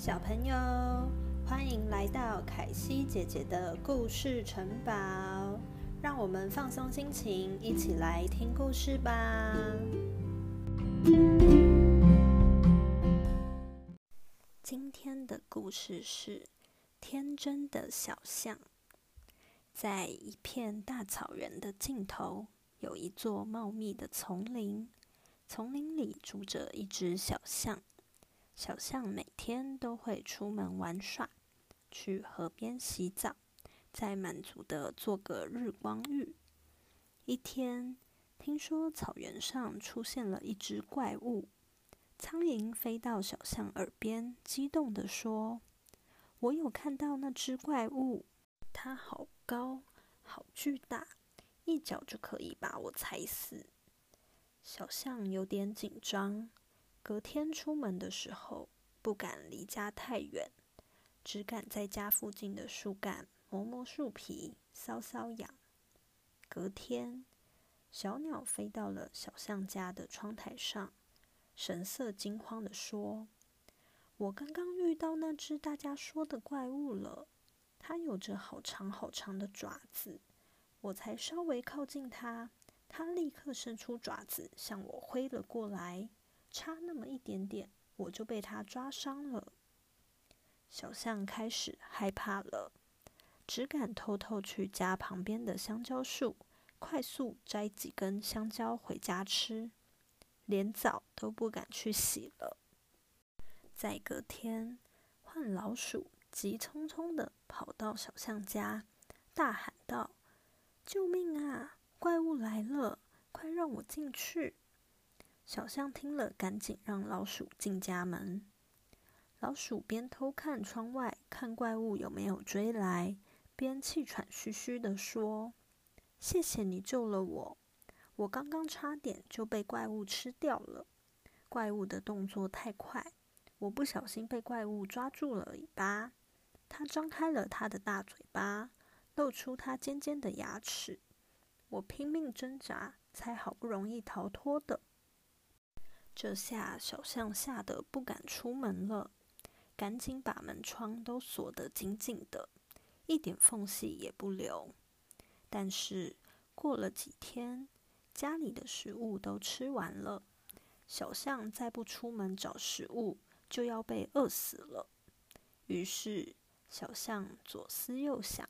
小朋友，欢迎来到凯西姐姐的故事城堡，让我们放松心情，一起来听故事吧。今天的故事是天真的小象。在一片大草原的尽头，有一座茂密的丛林，丛林里住着一只小象。小象每天都会出门玩耍，去河边洗澡，再满足的做个日光浴。一天，听说草原上出现了一只怪物，苍蝇飞到小象耳边，激动地说：“我有看到那只怪物，它好高，好巨大，一脚就可以把我踩死。”小象有点紧张。隔天出门的时候，不敢离家太远，只敢在家附近的树干磨磨树皮、搔搔痒。隔天，小鸟飞到了小象家的窗台上，神色惊慌地说：“我刚刚遇到那只大家说的怪物了，它有着好长好长的爪子。我才稍微靠近它，它立刻伸出爪子向我挥了过来。”差那么一点点，我就被它抓伤了。小象开始害怕了，只敢偷偷去家旁边的香蕉树，快速摘几根香蕉回家吃，连澡都不敢去洗了。再隔天，换老鼠急匆匆的跑到小象家，大喊道：“救命啊！怪物来了，快让我进去！”小象听了，赶紧让老鼠进家门。老鼠边偷看窗外，看怪物有没有追来，边气喘吁吁地说：“谢谢你救了我，我刚刚差点就被怪物吃掉了。怪物的动作太快，我不小心被怪物抓住了尾巴。它张开了它的大嘴巴，露出它尖尖的牙齿。我拼命挣扎，才好不容易逃脱的。”这下小象吓得不敢出门了，赶紧把门窗都锁得紧紧的，一点缝隙也不留。但是过了几天，家里的食物都吃完了，小象再不出门找食物，就要被饿死了。于是小象左思右想，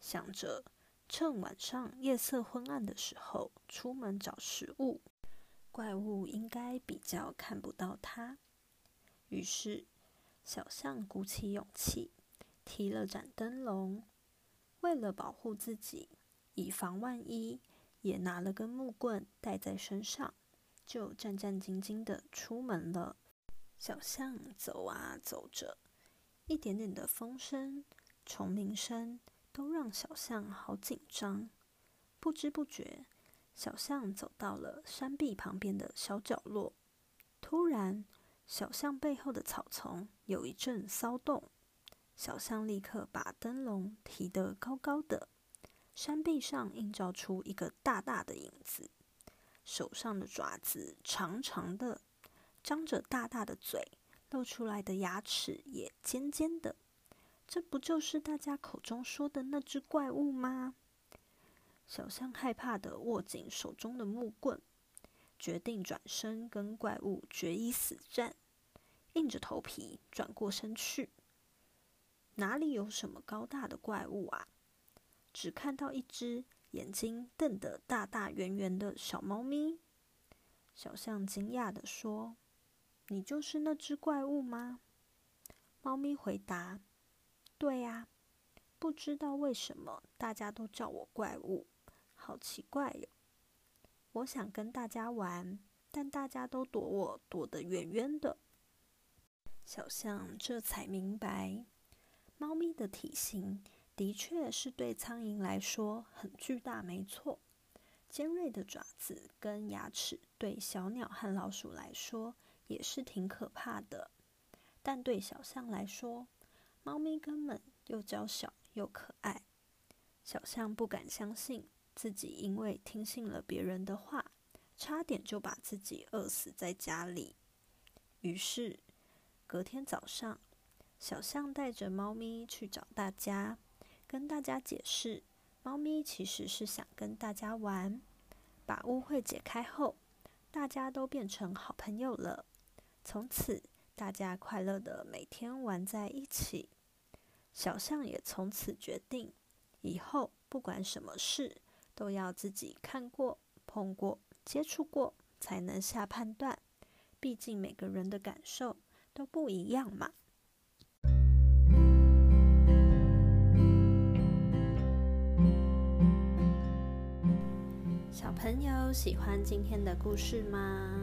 想着趁晚上夜色昏暗的时候出门找食物。怪物应该比较看不到它，于是小象鼓起勇气，提了盏灯笼，为了保护自己，以防万一，也拿了根木棍带在身上，就战战兢兢的出门了。小象走啊走着，一点点的风声、虫鸣声都让小象好紧张，不知不觉。小象走到了山壁旁边的小角落，突然，小象背后的草丛有一阵骚动。小象立刻把灯笼提得高高的，山壁上映照出一个大大的影子，手上的爪子长长的，张着大大的嘴，露出来的牙齿也尖尖的。这不就是大家口中说的那只怪物吗？小象害怕的握紧手中的木棍，决定转身跟怪物决一死战。硬着头皮转过身去，哪里有什么高大的怪物啊？只看到一只眼睛瞪得大大圆圆的小猫咪。小象惊讶的说：“你就是那只怪物吗？”猫咪回答：“对呀，不知道为什么大家都叫我怪物。”好奇怪哟！我想跟大家玩，但大家都躲我，躲得远远的。小象这才明白，猫咪的体型的确是对苍蝇来说很巨大，没错。尖锐的爪子跟牙齿对小鸟和老鼠来说也是挺可怕的，但对小象来说，猫咪根本又娇小又可爱。小象不敢相信。自己因为听信了别人的话，差点就把自己饿死在家里。于是隔天早上，小象带着猫咪去找大家，跟大家解释，猫咪其实是想跟大家玩。把误会解开后，大家都变成好朋友了。从此，大家快乐的每天玩在一起。小象也从此决定，以后不管什么事，都要自己看过、碰过、接触过，才能下判断。毕竟每个人的感受都不一样嘛。小朋友喜欢今天的故事吗？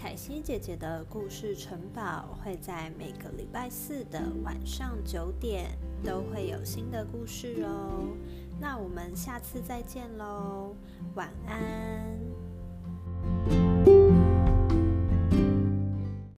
凯西姐姐的故事城堡会在每个礼拜四的晚上九点都会有新的故事哦，那我们下次再见喽，晚安。